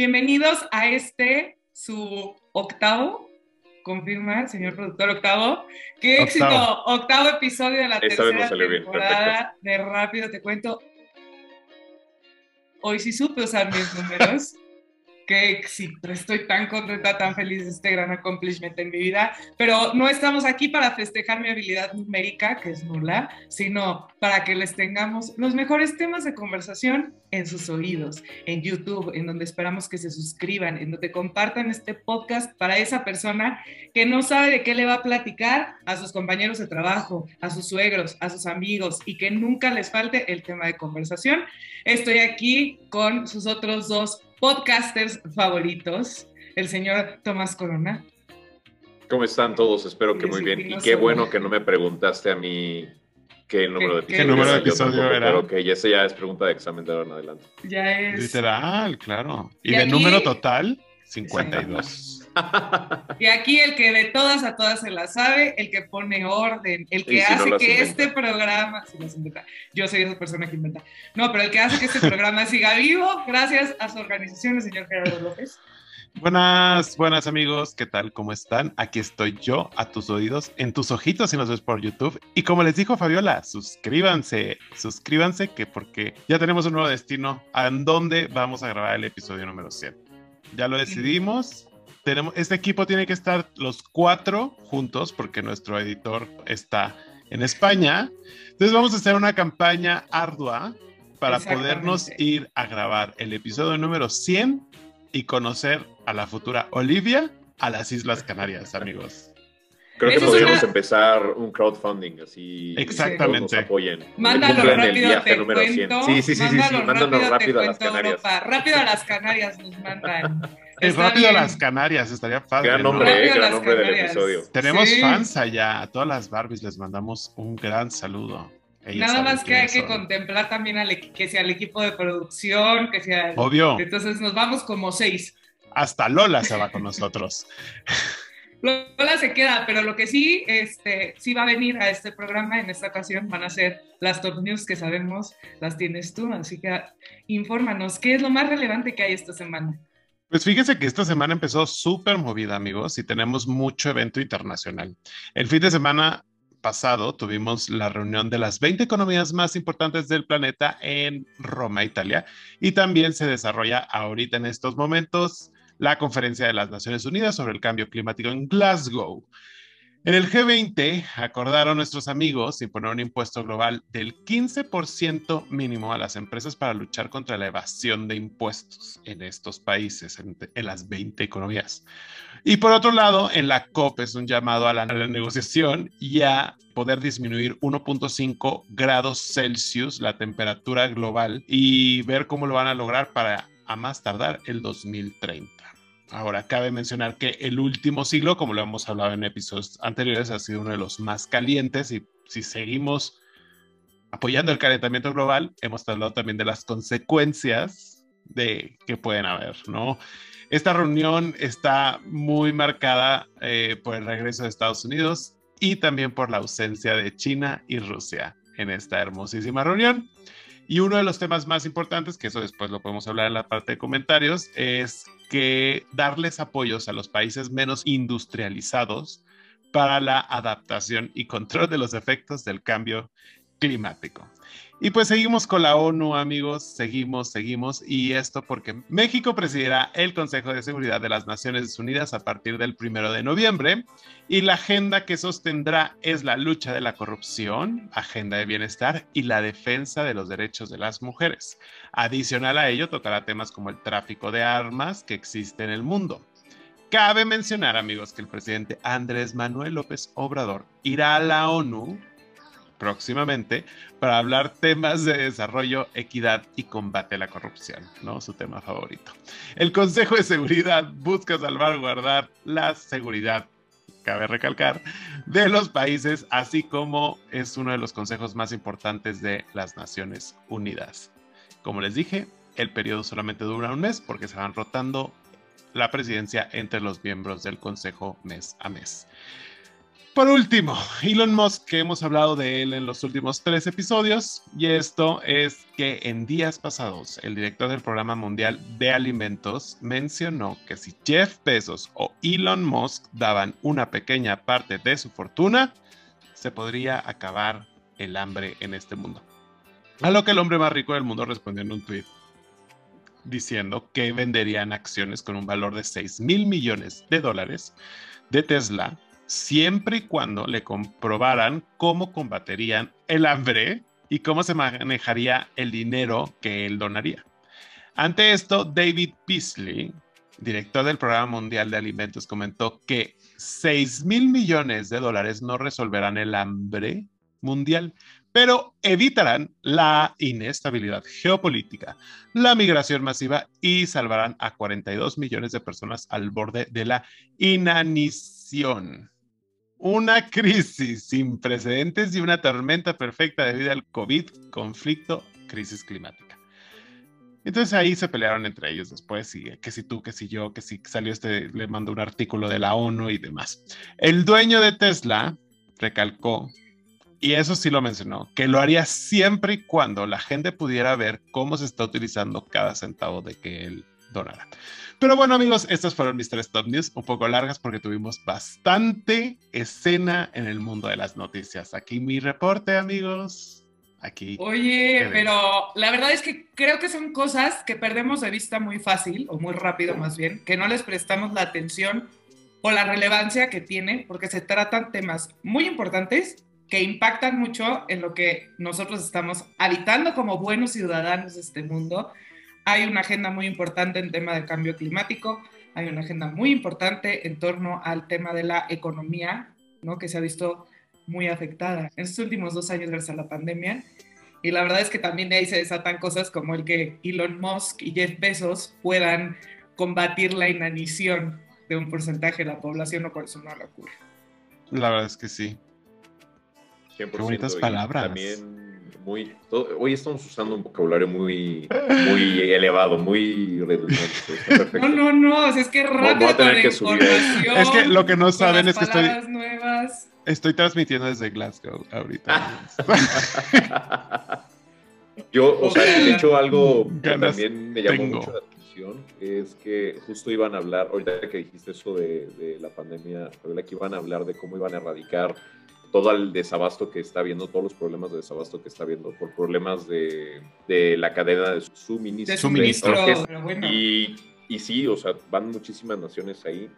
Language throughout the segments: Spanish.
Bienvenidos a este, su octavo, confirma, señor productor, octavo. ¡Qué éxito! Octavo episodio de la tercera temporada de Rápido Te Cuento. Hoy sí supe usar mis números qué éxito, estoy tan contenta, tan feliz de este gran accomplishment en mi vida, pero no estamos aquí para festejar mi habilidad numérica, que es nula, sino para que les tengamos los mejores temas de conversación en sus oídos, en YouTube, en donde esperamos que se suscriban, en donde compartan este podcast para esa persona que no sabe de qué le va a platicar a sus compañeros de trabajo, a sus suegros, a sus amigos y que nunca les falte el tema de conversación. Estoy aquí con sus otros dos podcasters favoritos, el señor Tomás Corona. ¿Cómo están todos? Espero que muy bien. Y qué bueno que no me preguntaste a mí qué número de episodio, ¿Qué número de episodio era. Pero que ya ese ya es pregunta de examen de ahora en adelante. Ya es. Literal, claro. Y, de número total, 52. Y aquí el que de todas a todas se la sabe, el que pone orden, el que hace que este programa, yo soy esa persona que inventa, no, pero el que hace que este programa siga vivo, gracias a su organización, el señor Gerardo López. Buenas, buenas amigos, ¿qué tal? ¿Cómo están? Aquí estoy yo a tus oídos, en tus ojitos si nos ves por YouTube. Y como les dijo Fabiola, suscríbanse, suscríbanse que porque ya tenemos un nuevo destino a dónde vamos a grabar el episodio número 100. Ya lo decidimos, tenemos, este equipo tiene que estar los cuatro juntos porque nuestro editor está en España. Entonces vamos a hacer una campaña ardua para podernos ir a grabar el episodio número 100 y conocer a la futura Olivia a las Islas Canarias, amigos. Creo que podríamos empezar un crowdfunding así. Exactamente. Nos apoyen. Mándalo rápido, te número cuento. Sí, sí, sí, sí, sí. Mándanos rápido, a las Canarias. Rápido a las Canarias nos mandan. Es rápido a las Canarias, estaría padre. Gran nombre, ¿no? gran nombre del episodio. Tenemos fans allá, a todas las Barbies les mandamos un gran saludo. Nada más que hay que contemplar también al, que sea el equipo de producción, que sea... Obvio. Entonces nos vamos como seis. Hasta Lola se va con nosotros. Lola se queda, pero lo que sí, este, sí va a venir a este programa en esta ocasión van a ser las top news que sabemos, las tienes tú, así que infórmanos, ¿qué es lo más relevante que hay esta semana? Pues fíjense que esta semana empezó súper movida, amigos, y tenemos mucho evento internacional. El fin de semana pasado tuvimos la reunión de las 20 economías más importantes del planeta en Roma, Italia, y también se desarrolla ahorita en estos momentos la Conferencia de las Naciones Unidas sobre el Cambio Climático en Glasgow. En el G20 acordaron nuestros amigos imponer un impuesto global del 15% mínimo a las empresas para luchar contra la evasión de impuestos en estos países, en, las 20 economías. Y por otro lado, en la COP es un llamado a la, a la negociación y a poder disminuir 1.5 grados Celsius la temperatura global y ver cómo lo van a lograr para a más tardar el 2030. Ahora, cabe mencionar que el último siglo, como lo hemos hablado en episodios anteriores, ha sido uno de los más calientes y si seguimos apoyando el calentamiento global, hemos hablado también de las consecuencias de que pueden haber, ¿no? Esta reunión está muy marcada eh, por el regreso de Estados Unidos y también por la ausencia de China y Rusia en esta hermosísima reunión. Y uno de los temas más importantes, que eso después lo podemos hablar en la parte de comentarios, es que darles apoyos a los países menos industrializados para la adaptación y control de los efectos del cambio climático. Y pues seguimos con la ONU, amigos, seguimos, seguimos. Y esto porque México presidirá el Consejo de Seguridad de las Naciones Unidas a partir del primero de noviembre. Y la agenda que sostendrá es la lucha de la corrupción, agenda de bienestar y la defensa de los derechos de las mujeres. Adicional a ello, tocará temas como el tráfico de armas que existe en el mundo. Cabe mencionar, amigos, que el presidente Andrés Manuel López Obrador irá a la ONU próximamente para hablar temas de desarrollo, equidad y combate a la corrupción, ¿no? Su tema favorito. El Consejo de Seguridad busca salvaguardar la seguridad, cabe recalcar, de los países, así como es uno de los consejos más importantes de las Naciones Unidas. Como les dije, el periodo solamente dura un mes porque se van rotando la presidencia entre los miembros del Consejo mes a mes. Por último, Elon Musk, que hemos hablado de él en los últimos tres episodios, y esto es que en días pasados el director del Programa Mundial de Alimentos mencionó que si Jeff Bezos o Elon Musk daban una pequeña parte de su fortuna, se podría acabar el hambre en este mundo. A lo que el hombre más rico del mundo respondió en un tweet diciendo que venderían acciones con un valor de 6 mil millones de dólares de Tesla siempre y cuando le comprobaran cómo combaterían el hambre y cómo se manejaría el dinero que él donaría. Ante esto, David Beasley, director del Programa Mundial de Alimentos, comentó que 6 mil millones de dólares no resolverán el hambre mundial, pero evitarán la inestabilidad geopolítica, la migración masiva y salvarán a 42 millones de personas al borde de la inanición una crisis sin precedentes y una tormenta perfecta debido al COVID, conflicto, crisis climática. Entonces ahí se pelearon entre ellos después, y que si tú, que si yo, que si salió este, le mandó un artículo de la ONU y demás. El dueño de Tesla recalcó, y eso sí lo mencionó, que lo haría siempre y cuando la gente pudiera ver cómo se está utilizando cada centavo de que él donara. Pero bueno, amigos, estas fueron mis tres top news, un poco largas porque tuvimos bastante escena en el mundo de las noticias. Aquí mi reporte, amigos. Aquí. Oye, pero la verdad es que creo que son cosas que perdemos de vista muy fácil, o muy rápido más bien, que no les prestamos la atención o la relevancia que tiene, porque se tratan temas muy importantes que impactan mucho en lo que nosotros estamos habitando como buenos ciudadanos de este mundo hay una agenda muy importante en tema del cambio climático, hay una agenda muy importante en torno al tema de la economía, ¿no? que se ha visto muy afectada en estos últimos dos años gracias a la pandemia. Y la verdad es que también de ahí se desatan cosas como el que Elon Musk y Jeff Bezos puedan combatir la inanición de un porcentaje de la población, lo cual es una locura. La verdad es que sí. Qué bonitas palabras. También muy. hoy estamos usando un vocabulario muy, muy elevado, muy redundante. No, no, no, es que rápido. que Es que lo que no saben es que estoy. Estoy transmitiendo desde Glasgow ahorita. Yo, o sea, de hecho, algo que también me llamó mucho la atención es que justo iban a hablar, ahorita que dijiste eso de, de la pandemia, que iban a hablar de cómo iban a erradicar todo el desabasto que está viendo, todos los problemas de desabasto que está viendo por problemas de, de la cadena de suministro. De suministro, y, y, sí, o sea, van muchísimas naciones ahí.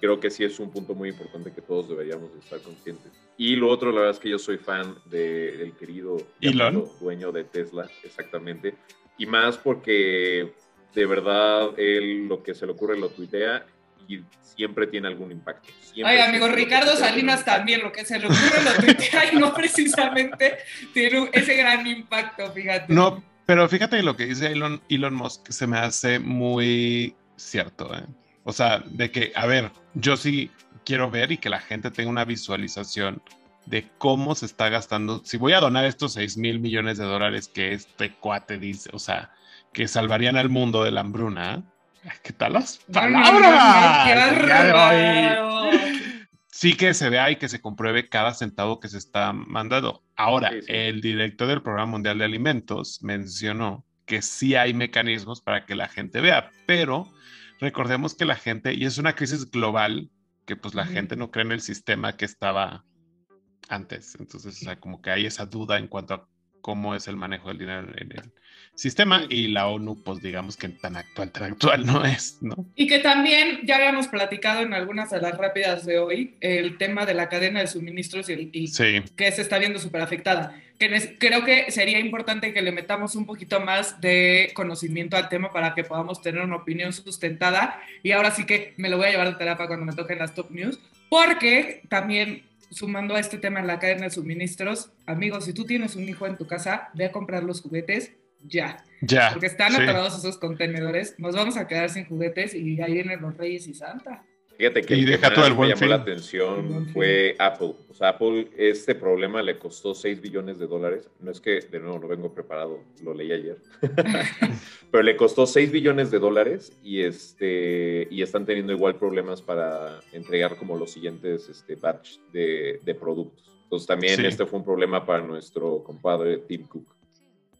Creo que sí es un punto muy importante que todos deberíamos estar conscientes. Y lo otro, la verdad es que yo soy fan del querido Elon, dueño de Tesla, exactamente. Y más porque de verdad él lo que se le ocurre lo tuitea y siempre tiene algún impacto. Ay, amigo, Ricardo Salinas también, lo que se le ocurre lo tuitea y no precisamente tiene ese gran impacto, fíjate. No, pero fíjate lo que dice Elon, Elon Musk se me hace muy cierto, ¿eh? O sea, de que, a ver, yo sí quiero ver y que la gente tenga una visualización de cómo se está gastando. Si voy a donar estos 6 mil millones de dólares que este cuate dice, o sea, que salvarían al mundo de la hambruna, ¿Qué tal las palabras? Sí que se vea y que se compruebe cada centavo que se está mandando. Ahora, el director del Programa Mundial de Alimentos mencionó que sí hay mecanismos para que la gente vea, pero recordemos que la gente, y es una crisis global, que pues la gente no cree en el sistema que estaba antes. Entonces, o sea, como que hay esa duda en cuanto a cómo es el manejo del dinero en el sistema y la ONU, pues digamos que tan actual, tan actual no es, ¿no? Y que también ya habíamos platicado en algunas de las rápidas de hoy el tema de la cadena de suministros y, que se está viendo súper afectada. Que creo que sería importante que le metamos un poquito más de conocimiento al tema para que podamos tener una opinión sustentada. Y ahora sí que me lo voy a llevar de terapia cuando me toquen las top news, porque también sumando a este tema en la cadena de suministros, amigos, si tú tienes un hijo en tu casa, ve a comprar los juguetes ya. Ya. Porque están atorados esos contenedores, nos vamos a quedar sin juguetes y ahí vienen los Reyes y Santa. Fíjate que y el deja que todo el más me buen llamó fin. la atención fue Apple. O sea, Apple, este problema le costó 6 billones de dólares. No es que, de nuevo, no vengo preparado, lo leí ayer. Pero le costó 6 billones de dólares y, este, y están teniendo igual problemas para entregar como los siguientes este, batch de, de productos. Entonces también Sí. este fue un problema para nuestro compadre Tim Cook.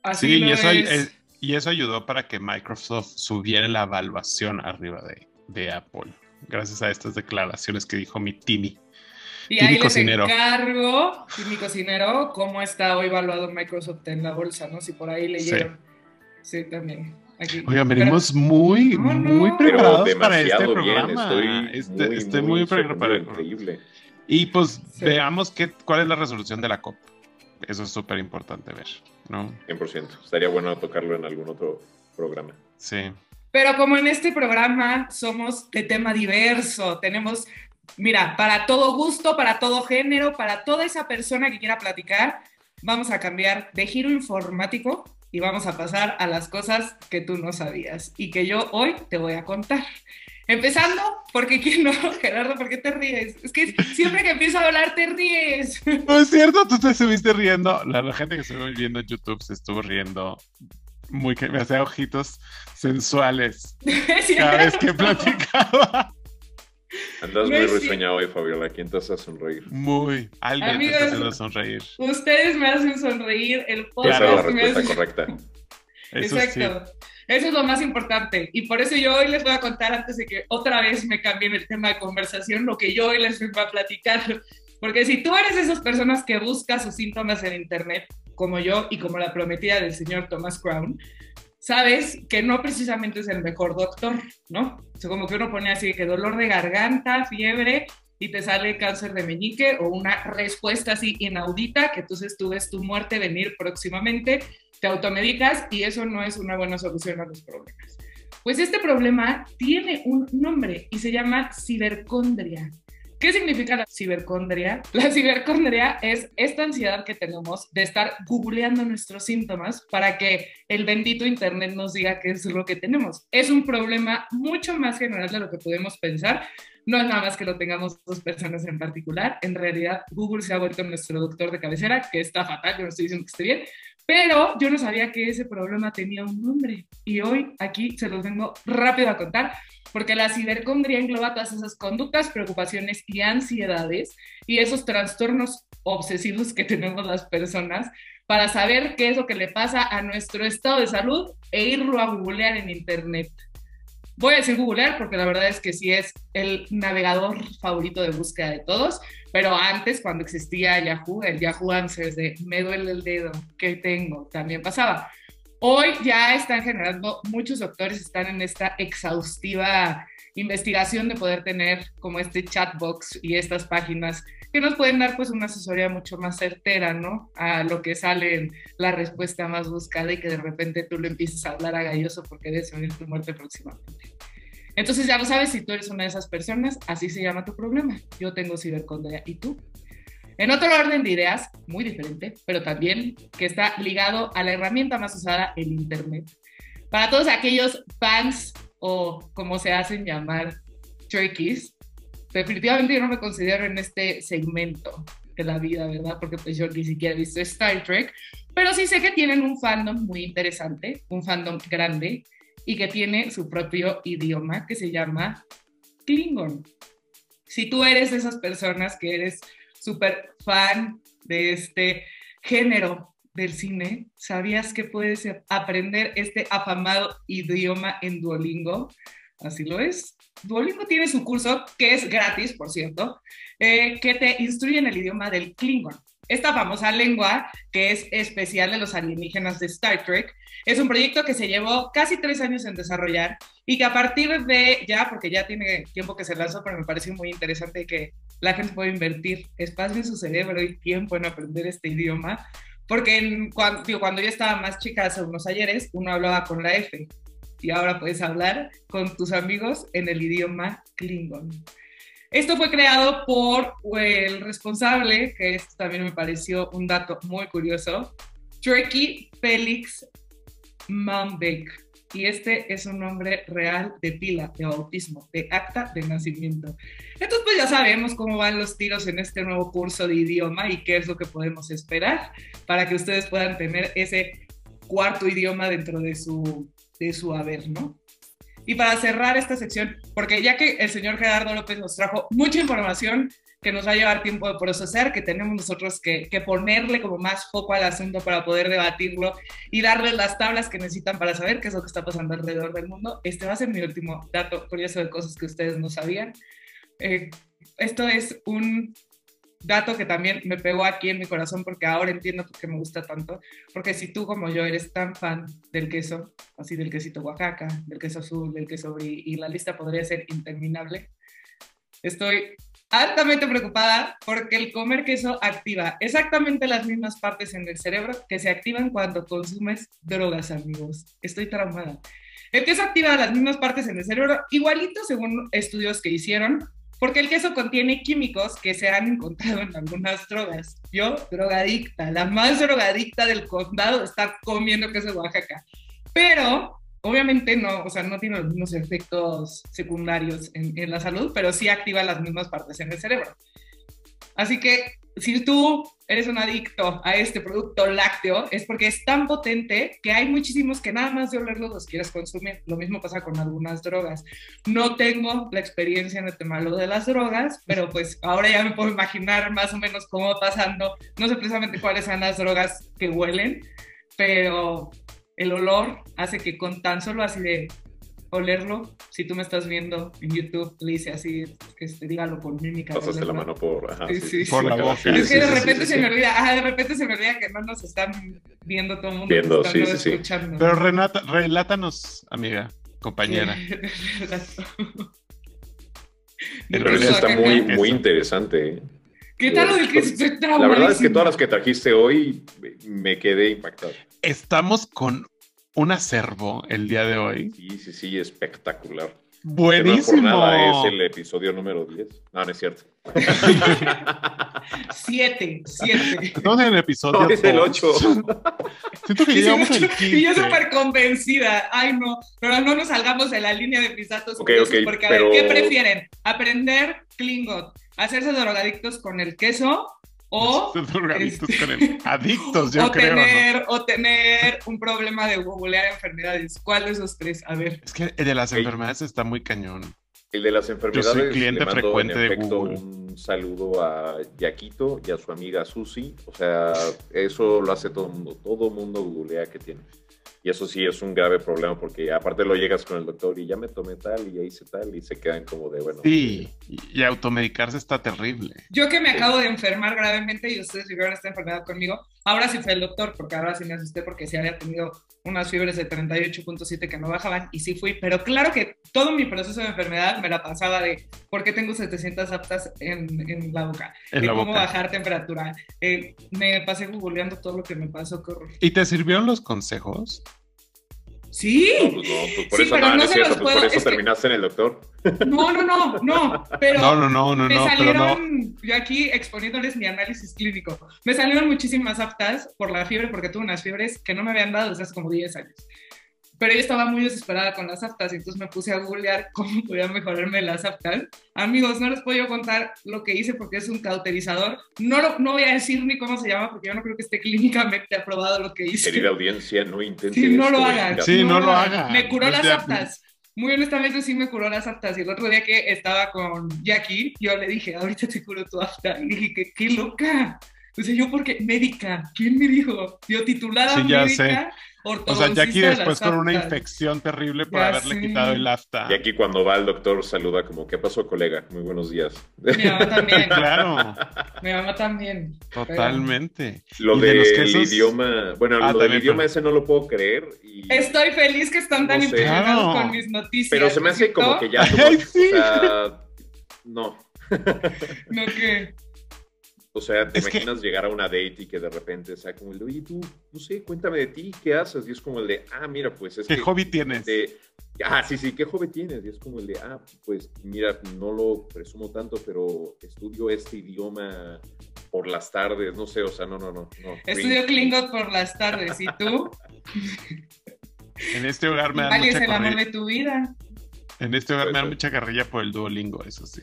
Así Sí, y eso, es. eh, y eso ayudó para que Microsoft subiera la evaluación arriba de, de Apple, gracias a estas declaraciones que dijo mi Timmy. Y Timmy ahí les Cocinero. encargo, Timmy Cocinero, cómo está hoy evaluado Microsoft en la bolsa, ¿no? Si por ahí leyeron. Sí, también. Aquí. Oigan, Pero- venimos muy, No, no. muy preparados para este bien, programa. estoy, Este- muy, estoy muy, muy preparado. increíble. Y pues Sí. veamos qué, cuál es la resolución de la COP. Eso es súper importante ver, ¿no? 100%. Estaría bueno tocarlo en algún otro programa. Sí. Pero como en este programa somos de tema diverso, tenemos, mira, para todo gusto, para todo género, para toda esa persona que quiera platicar, vamos a cambiar de giro informático y vamos a pasar a las cosas que tú no sabías y que yo hoy te voy a contar. Empezando, porque quién no, Gerardo, ¿por qué te ríes? Es que siempre que empiezo a hablar te ríes. No es cierto, tú te estuviste riendo. La, la gente que estuvo viendo en YouTube se estuvo riendo muy que me hacía ojitos sensuales cada vez que platicaba. Andas muy risueña hoy, Fabiola. ¿Quién te hace sonreír? Muy. Alguien te Amigos, está haciendo sonreír. Ustedes me hacen sonreír, el Esa podcast es la respuesta hace- correcta. Eso sí. Exacto. Eso es lo más importante. Y por eso yo hoy les voy a contar, antes de que otra vez me cambien el tema de conversación, lo que yo hoy les vengo a platicar. Porque si tú eres de esas personas que busca sus síntomas en Internet, como yo y como la prometida del señor Thomas Crown, sabes que no precisamente es el mejor doctor, ¿no? O sea, como que uno pone así que dolor de garganta, fiebre, y te sale cáncer de meñique o una respuesta así inaudita, que entonces tú ves tu muerte venir próximamente, te automedicas y eso no es una buena solución a los problemas. Pues este problema tiene un nombre y se llama cibercondria. ¿Qué significa la cibercondria? La cibercondria es esta ansiedad que tenemos de estar googleando nuestros síntomas para que el bendito Internet nos diga qué es lo que tenemos. Es un problema mucho más general de lo que podemos pensar. No es nada más que lo tengamos dos personas en particular. En realidad, Google se ha vuelto nuestro doctor de cabecera, que está fatal, yo no estoy diciendo que esté bien, pero yo no sabía que ese problema tenía un nombre. Y hoy aquí se los vengo rápido a contar porque la cibercondria engloba todas esas conductas, preocupaciones y ansiedades y esos trastornos obsesivos que tenemos las personas para saber qué es lo que le pasa a nuestro estado de salud e irlo a googlear en internet. Voy a decir googlear porque la verdad es que sí es el navegador favorito de búsqueda de todos, pero antes cuando existía Yahoo, el Yahoo Answers de me duele el dedo, ¿qué tengo? También pasaba. Hoy ya están generando, muchos doctores están en esta exhaustiva investigación de poder tener como este chatbox y estas páginas que nos pueden dar pues una asesoría mucho más certera, ¿no? A lo que sale en la respuesta más buscada y que de repente tú le empieces a hablar a galloso porque debes venir tu muerte próximamente. Entonces ya lo sabes, si tú eres una de esas personas, así se llama tu problema. Yo tengo cibercondria y tú. En otro orden de ideas, muy diferente, pero también que está ligado a la herramienta más usada, el Internet. Para todos aquellos fans o como se hacen llamar, turkeys, definitivamente yo no me considero en este segmento de la vida, ¿verdad? Porque pues yo ni siquiera he visto Star Trek, pero sí sé que tienen un fandom muy interesante, un fandom grande y que tiene su propio idioma que se llama Klingon. Si tú eres de esas personas que eres súper fan de este género del cine, ¿sabías que puedes aprender este afamado idioma en Duolingo? Así lo es. Duolingo tiene su curso, que es gratis, por cierto, eh, que te instruye en el idioma del Klingon. Esta famosa lengua, que es especial de los alienígenas de Star Trek, es un proyecto que se llevó casi tres años en desarrollar y que a partir de ya, porque ya tiene tiempo que se lanzó, pero me pareció muy interesante que la gente puede invertir espacio en su cerebro y tiempo en aprender este idioma, porque cuando, cuando yo estaba más chica hace unos ayeres, uno hablaba con la F y ahora puedes hablar con tus amigos en el idioma Klingon. Esto fue creado por el responsable, que esto también me pareció un dato muy curioso, Turkey Felix Mambek. y este es un nombre real de pila, de bautismo, de acta de nacimiento. Entonces, pues ya sabemos cómo van los tiros en este nuevo curso de idioma y qué es lo que podemos esperar para que ustedes puedan tener ese cuarto idioma dentro de su, de su haber, ¿no? Y para cerrar esta sección, porque ya que el señor Gerardo López nos trajo mucha información que nos va a llevar tiempo de procesar, que tenemos nosotros que, que, ponerle como más foco al asunto para poder debatirlo y darles las tablas que necesitan para saber qué es lo que está pasando alrededor del mundo. Este va a ser mi último dato curioso de cosas que ustedes no sabían. Eh, esto es un dato que también me pegó aquí en mi corazón porque ahora entiendo por qué me gusta tanto, porque si tú como yo eres tan fan del queso, así del quesito Oaxaca, del queso azul, del queso brie, y la lista podría ser interminable, estoy altamente preocupada porque el comer queso activa exactamente las mismas partes en el cerebro que se activan cuando consumes drogas, amigos. Estoy traumada. El queso activa las mismas partes en el cerebro, igualito según estudios que hicieron, porque el queso contiene químicos que se han encontrado en algunas drogas. Yo, drogadicta, la más drogadicta del condado, está comiendo queso de Oaxaca. Pero, obviamente no, o sea, no tiene los mismos efectos secundarios en, en la salud, pero sí activa las mismas partes en el cerebro. Así que si tú eres un adicto a este producto lácteo, es porque es tan potente que hay muchísimos que nada más de olerlos los quieres consumir. Lo mismo pasa con algunas drogas. No tengo la experiencia en el tema de las drogas, pero pues ahora ya me puedo imaginar más o menos cómo va pasando. No sé precisamente cuáles son las drogas que huelen, pero el olor hace que con tan solo así de olerlo. Si tú me estás viendo en YouTube, le hice así, que este, dígalo por mímica. Pasaste la mano por, ajá, sí, por la boca. Es que de repente se me olvida, ajá, de repente se me olvida que no nos están viendo todo el mundo. Viendo, sí, sí, escuchando. Pero Renata, relátanos, amiga, compañera. El queso está muy, muy interesante. ¿eh? ¿Qué tal lo del queso? La verdad es que todas las que trajiste hoy me quedé impactado. Estamos con un acervo el día de hoy. Sí, sí, sí, espectacular. Buenísimo. No nada es el episodio número 10. No, no es cierto. siete, siete. Estamos en el episodio. No, es el 8. Siento que llegamos al 15. Y yo súper convencida. Ay, no. Pero no nos salgamos de la línea de mis datos okay, okay, porque, a ver, ¿qué prefieren? ¿Aprender Klingot? ¿Hacerse drogadictos con el queso? O, este, adictos, yo o creo. Tener, O tener un problema de googlear enfermedades. ¿Cuál de esos tres? A ver. Es que el de las enfermedades está muy cañón. El de las enfermedades. Yo soy cliente frecuente de Google. Un saludo a Yaquito y a su amiga Susi. O sea, eso lo hace todo el mundo. Todo el mundo googlea que tiene. Y eso sí es un grave problema porque aparte lo llegas con el doctor y ya me tomé tal y ya hice tal y se quedan como de bueno. Sí, y automedicarse está terrible. Yo que me acabo de enfermar gravemente y ustedes vivieron esta enfermedad conmigo, ahora sí fue el doctor porque ahora sí me asusté porque sí había tenido unas fiebres de 38.7 que no bajaban y sí fui, pero claro que todo mi proceso de enfermedad me la pasaba de por qué tengo 700 aptas en, en la boca, en de la cómo boca. bajar temperatura. Eh, me pasé googleando todo lo que me pasó, horror. ¿Y te sirvieron los consejos? Sí. No, pues no, pues por Sí, eso, pero no, no es se cierto, los pues puedo- por eso es que- terminaste en el doctor. No, no, no, no, pero No, no, no, no, me no, pero no. salieron, yo aquí exponiéndoles mi análisis clínico, me salieron muchísimas aptas por la fiebre, porque tuve unas fiebres que no me habían dado desde hace como 10 años. Pero yo estaba muy desesperada con las aptas, y entonces me puse a googlear cómo podía mejorarme las aptas. Amigos, no les puedo yo contar lo que hice porque es un cauterizador. No, lo- no voy a decir ni cómo se llama porque yo no creo que esté clínicamente aprobado lo que hice. Querida audiencia, no intentes. Sí, no lo hagan. Sí, no lo hagan. Me curó Pues las aptas. Muy honestamente sí me curó las aptas. Y el otro día que estaba con Jackie, yo le dije, ahorita te curo tu apta. Y dije, qué, qué loca. O sea, yo porque médica, ¿quién me dijo? Yo titulada Sí, ya médica, O sea, Jackie de después con una infección terrible por Ya haberle quitado el afta. Y aquí cuando va el doctor saluda como, ¿qué pasó, colega? Muy buenos días. Mi mamá también. Claro, Mi mamá también. totalmente. Lo de del los quesos- idioma, bueno, Ah, lo del idioma pero- ese no lo puedo creer. Y... Estoy feliz que están tan No sé. impresionados Claro. con mis noticias. Pero se me hace como que ya... Ay, sí. O sea, no. No, que... O sea, te Es que- imaginas llegar a una date y que de repente sea como el de, oye, tú, no sé, cuéntame de ti, ¿qué haces? Y es como el de, ah, mira, pues es ¿Qué que... hobby tienes? de- ah, sí, sí, ¿qué hobby tienes? Y es como el de, ah, pues mira, no lo presumo tanto, pero estudio este idioma por las tardes, no sé, o sea, no, no, no. no Estudio Klingot por las tardes. ¿Y tú? En este hogar me dan mucha es el amor de tu vida. En este hogar me dan mucha carrilla por el Duolingo, eso sí.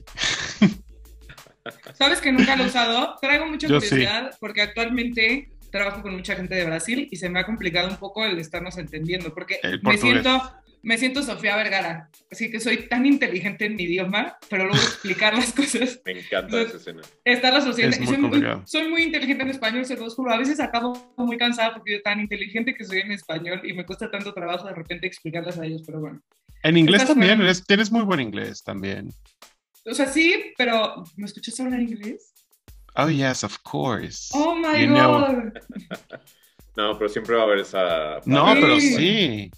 ¿Sabes que nunca lo he usado? Traigo mucha curiosidad porque actualmente trabajo con mucha gente de Brasil y se me ha complicado un poco el estarnos entendiendo porque me siento me siento Sofía Vergara, así que soy tan inteligente en mi idioma, pero luego explicar las cosas. Me encanta esa escena. Está la sociedad. Soy muy, soy, muy, inteligente en español, se los juro. A veces acabo muy cansada porque soy tan inteligente que soy en español y me cuesta tanto trabajo de repente explicarlas a ellos, pero bueno. En inglés también, tienes muy buen inglés también. O sea, sí, pero ¿me escuchas hablar inglés? Oh, yes, of course. Oh, my God. no, pero siempre va a haber esa... No, pero sí.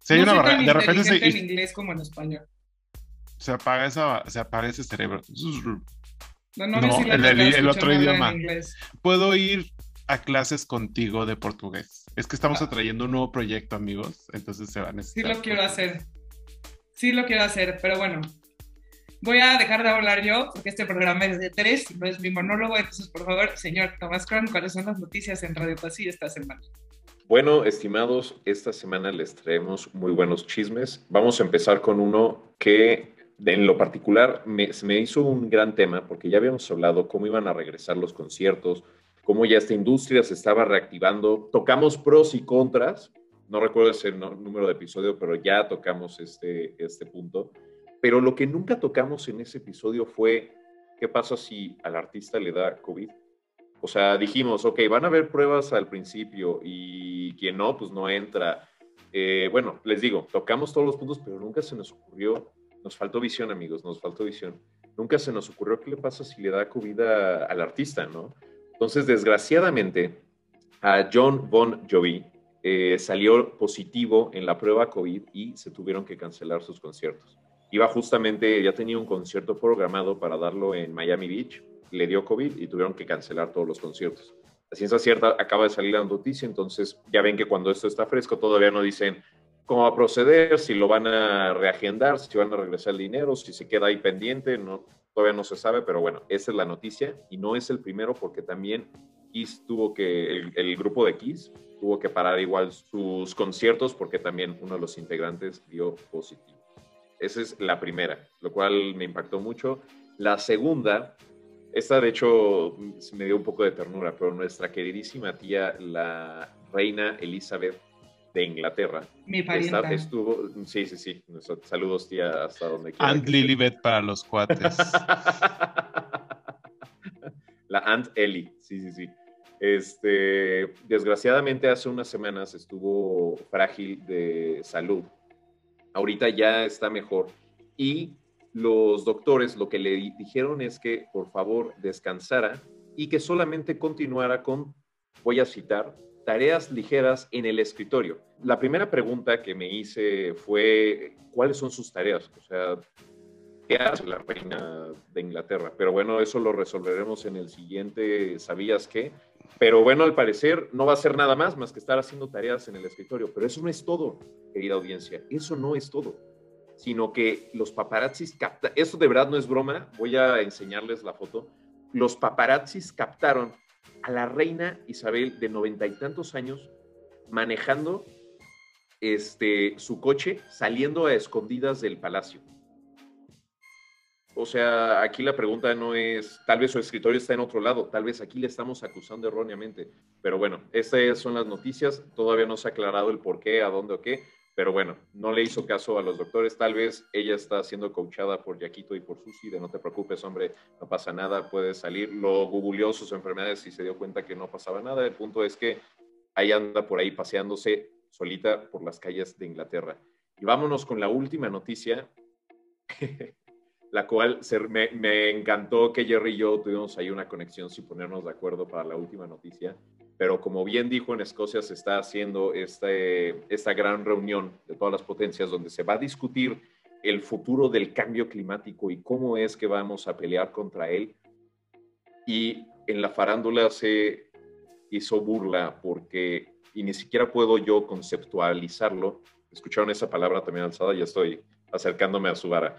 Sí, no una de repente se, en inglés como en español. Se apaga esa, se apaga ese cerebro. No, no, no el, el, otro idioma. Puedo ir a clases contigo de portugués. Es que estamos ah. atrayendo un nuevo proyecto, amigos. Entonces se van a necesitar. Sí lo quiero hacer. Sí lo quiero hacer, pero bueno. Voy a dejar de hablar yo, porque este programa es de tres, no es mi monólogo. Entonces, por favor, señor Tomás Cron, ¿cuáles son las noticias en Radio Pasillo esta semana? Bueno, estimados, esta semana les traemos muy buenos chismes. Vamos a empezar con uno que en lo particular me, me hizo un gran tema porque ya habíamos hablado cómo iban a regresar los conciertos, cómo ya esta industria se estaba reactivando. Tocamos pros y contras, no recuerdo ese número de episodio, pero ya tocamos este, este punto. Pero lo que nunca tocamos en ese episodio fue qué pasa si al artista le da COVID o sea, dijimos, ok, van a haber pruebas al principio y quien no, pues no entra. Eh, bueno, les digo, tocamos todos los puntos, pero nunca se nos ocurrió, nos faltó visión, amigos, nos faltó visión. Nunca se nos ocurrió qué le pasa si le da COVID al artista, ¿no? Entonces, desgraciadamente, a John Bon Jovi eh, salió positivo en la prueba COVID y se tuvieron que cancelar sus conciertos. Iba justamente, ya tenía un concierto programado para darlo en Miami Beach, le dio COVID y tuvieron que cancelar todos los conciertos. La ciencia cierta acaba de salir la noticia, entonces ya ven que cuando esto está fresco todavía no dicen cómo va a proceder, si lo van a reagendar, si van a regresar el dinero, si se queda ahí pendiente, no, todavía no se sabe, pero bueno, esa es la noticia y no es el primero porque también Kiss tuvo que, el, el grupo de Kiss tuvo que parar igual sus conciertos porque también uno de los integrantes dio positivo. Esa es la primera, lo cual me impactó mucho. La segunda esta, de hecho, me dio un poco de ternura, pero nuestra queridísima tía, la reina Elizabeth de Inglaterra. Mi parienta. estuvo, sí, sí, sí. Saludos, tía, hasta donde quiera. Aunt Lilibet para los cuates. la Aunt Ellie, sí, sí, sí. Este, desgraciadamente, hace unas semanas estuvo frágil de salud. Ahorita ya está mejor. Y los doctores lo que le dijeron es que por favor descansara y que solamente continuara con, voy a citar, tareas ligeras en el escritorio. La primera pregunta que me hice fue, ¿cuáles son sus tareas? O sea, ¿qué hace la reina de Inglaterra? Pero bueno, eso lo resolveremos en el siguiente, ¿sabías qué? Pero bueno, al parecer no va a ser nada más más que estar haciendo tareas en el escritorio. Pero eso no es todo, querida audiencia, eso no es todo sino que los paparazzis captaron, eso de verdad no es broma, voy a enseñarles la foto, los paparazzis captaron a la reina Isabel de noventa y tantos años manejando este, su coche saliendo a escondidas del palacio. O sea, aquí la pregunta no es, tal vez su escritorio está en otro lado, tal vez aquí le estamos acusando erróneamente, pero bueno, estas son las noticias, todavía no se ha aclarado el por qué, a dónde o qué, pero bueno, no le hizo caso a los doctores. Tal vez ella está siendo coachada por Yaquito y por Susi de no te preocupes, hombre, no pasa nada, puedes salir. Lo googleó sus enfermedades y se dio cuenta que no pasaba nada. El punto es que ahí anda por ahí paseándose solita por las calles de Inglaterra. Y vámonos con la última noticia, la cual me, encantó que Jerry y yo tuvimos ahí una conexión sin ponernos de acuerdo para la última noticia pero como bien dijo, en Escocia se está haciendo este, esta gran reunión de todas las potencias donde se va a discutir el futuro del cambio climático y cómo es que vamos a pelear contra él. Y en la farándula se hizo burla porque, y ni siquiera puedo yo conceptualizarlo, escucharon esa palabra también alzada, ya estoy acercándome a su vara.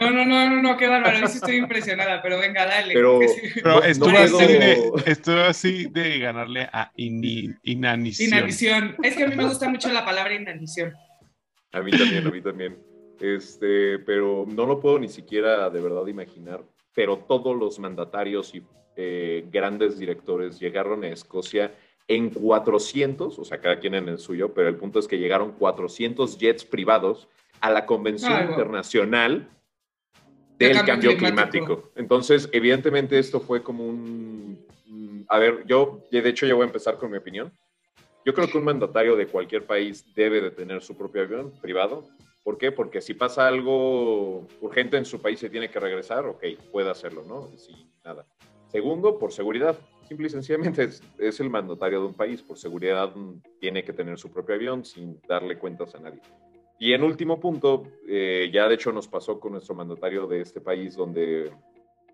No, no, no, no, no, qué bárbaro, estoy impresionada, pero venga, dale. Pero, estuvo, así de, estuvo, así de, ganarle a inanición. Inanición. Es que a mí me gusta mucho la palabra inanición. A mí también, a mí también. Este, pero no lo puedo ni siquiera de verdad imaginar. Pero todos los mandatarios y eh, grandes directores llegaron a Escocia en 400, o sea, cada quien en el suyo, pero el punto es que llegaron 400 jets privados a la Convención Internacional del Cambio, climático. Entonces, evidentemente esto fue como un... A ver, yo de hecho ya voy a empezar con mi opinión. Yo creo que un mandatario de cualquier país debe de tener su propio avión privado. ¿Por qué? Porque si pasa algo urgente en su país se tiene que regresar, ok, puede hacerlo, ¿no? Sí, nada. Segundo, por seguridad. Simple y sencillamente es, es, el mandatario de un país. Por seguridad tiene que tener su propio avión sin darle cuentas a nadie. Y en último punto, eh, ya de hecho nos pasó con nuestro mandatario de este país, donde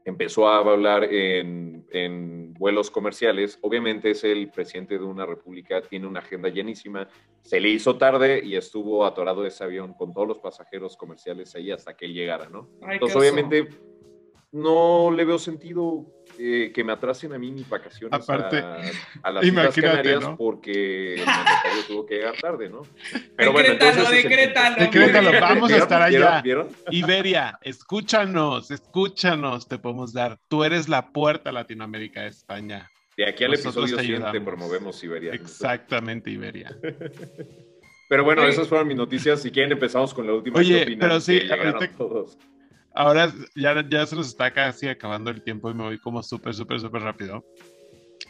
empezó a hablar en, en, vuelos comerciales. Obviamente es el presidente de una república, tiene una agenda llenísima. Se le hizo tarde y estuvo atorado ese avión con todos los pasajeros comerciales ahí hasta que él llegara, ¿no? Entonces, obviamente no le veo sentido eh, que me atrasen a mí mis vacaciones Aparte, a, las Islas Canarias porque el mandatario tuvo que llegar tarde, ¿no? Pero bueno, entonces... Decrétalo, decrétalo. Vamos a estar allá. Iberia, escúchanos, escúchanos, te podemos dar. Tú eres la puerta a Latinoamérica, España. De aquí al episodio siguiente promovemos Iberia. Exactamente, Iberia. Pero bueno, esas fueron mis noticias. Si quieren, empezamos con la última. Oye, pero sí, todos. Ahora ya, ya se nos está casi acabando el tiempo y me voy como súper, súper, súper rápido.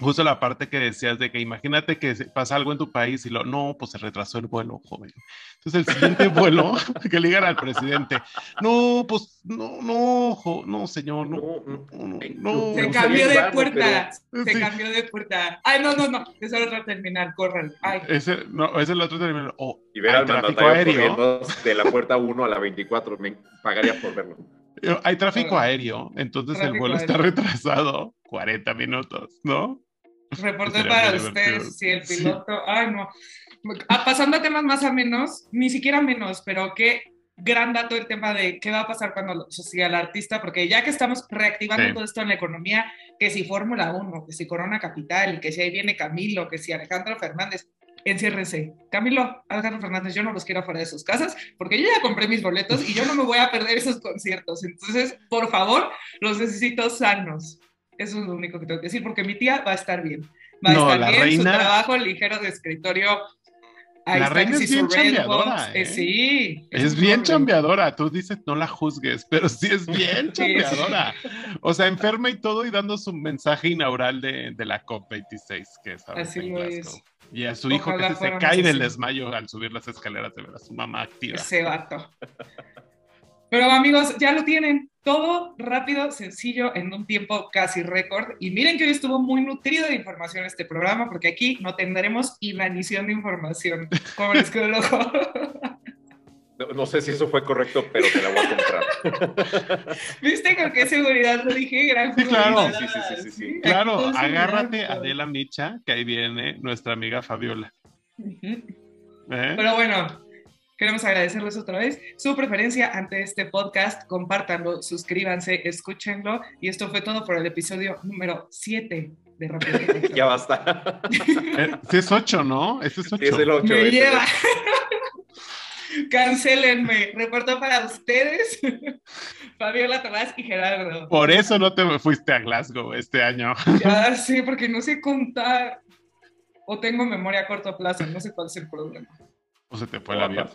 Justo la parte que decías de que imagínate que pasa algo en tu país y lo, no, pues se retrasó el vuelo, joven. Entonces el siguiente vuelo, que le digan al presidente, no, pues no, no, no, señor, no, no, no. Se cambió de puerta, se cambió de puerta. Ay, no, no, no, es el otro terminal, corran. Ay. Ese, no, es el otro terminal. Oh, y ver al tráfico aéreo. de la puerta 1 a la 24, me pagaría por verlo. Hay tráfico aéreo, entonces el vuelo está retrasado 40 minutos, ¿no? Reporte para ustedes, si el piloto, ay no. Ah, pasando a temas más o menos, ni siquiera menos, pero qué gran dato el tema de qué va a pasar cuando siga el artista, porque ya que estamos reactivando todo esto en la economía, que si Fórmula 1, que si Corona Capital, que si ahí viene Camilo, que si Alejandro Fernández, enciérrense. Camilo, Alejandro Fernández, yo no los quiero fuera de sus casas porque yo ya compré mis boletos y yo no me voy a perder esos conciertos. Entonces, por favor, los necesito sanos. Eso es lo único que tengo que decir porque mi tía va a estar bien. Va a estar bien, reina... su trabajo ligero de escritorio. la reina es bien chambeadora. Eh, sí. Es, bien chambeadora. Tú dices no la juzgues, pero sí es bien chambeadora. O sea, enferma y todo y dando su mensaje inaugural de, de la COP26 que es Así lo es. Y a su hijo que se, cae del desmayo al subir las escaleras de ver a su mamá activa. Ese vato. Pero amigos, ya lo tienen. Todo rápido, sencillo, en un tiempo casi récord. Y miren que hoy estuvo muy nutrido de información este programa, porque aquí no tendremos inanición de información. Como les quedó el ojo. No, sé si eso fue correcto, pero te la voy a comprar. ¿Viste con qué seguridad lo dije? Gran sí, claro. Sí, sí, sí, sí, Claro, agárrate Adela Micha, que ahí viene nuestra amiga Fabiola. ¿Eh? Pero bueno, queremos agradecerles otra vez su preferencia ante este podcast. Compártanlo, suscríbanse, escúchenlo. Y esto fue todo por el episodio número 7 de Rápido. ya basta. Este es 8, ¿no? Este es 8. es el 8. Me lleva. Cancélenme. Reporto para ustedes, Fabiola Tomás y Gerardo. Por eso no te fuiste a Glasgow este año. Ya sí, porque no sé contar. O tengo memoria a corto plazo, no sé cuál es el problema. O se te fue el avión.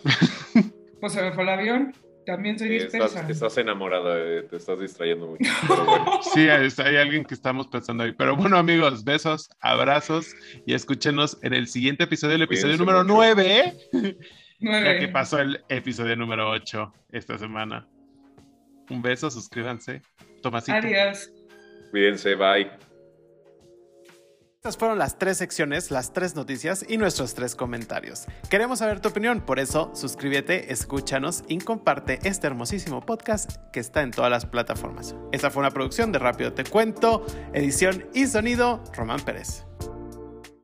Pues se me fue el avión. También soy dispersa. Estás, enamorada, te estás distrayendo mucho. Sí, hay alguien que estamos pensando ahí. Pero bueno, amigos, besos, abrazos y escúchenos en el siguiente episodio, el episodio número 9. Ya que pasó el episodio número 8 esta semana. Un beso, suscríbanse. Tomasito. Adiós. Cuídense, bye. Estas fueron las tres secciones, las tres noticias y nuestros tres comentarios. Queremos saber tu opinión, por eso suscríbete, escúchanos y comparte este hermosísimo podcast que está en todas las plataformas. Esta fue una producción de Rápido Te Cuento, edición y sonido, Román Pérez.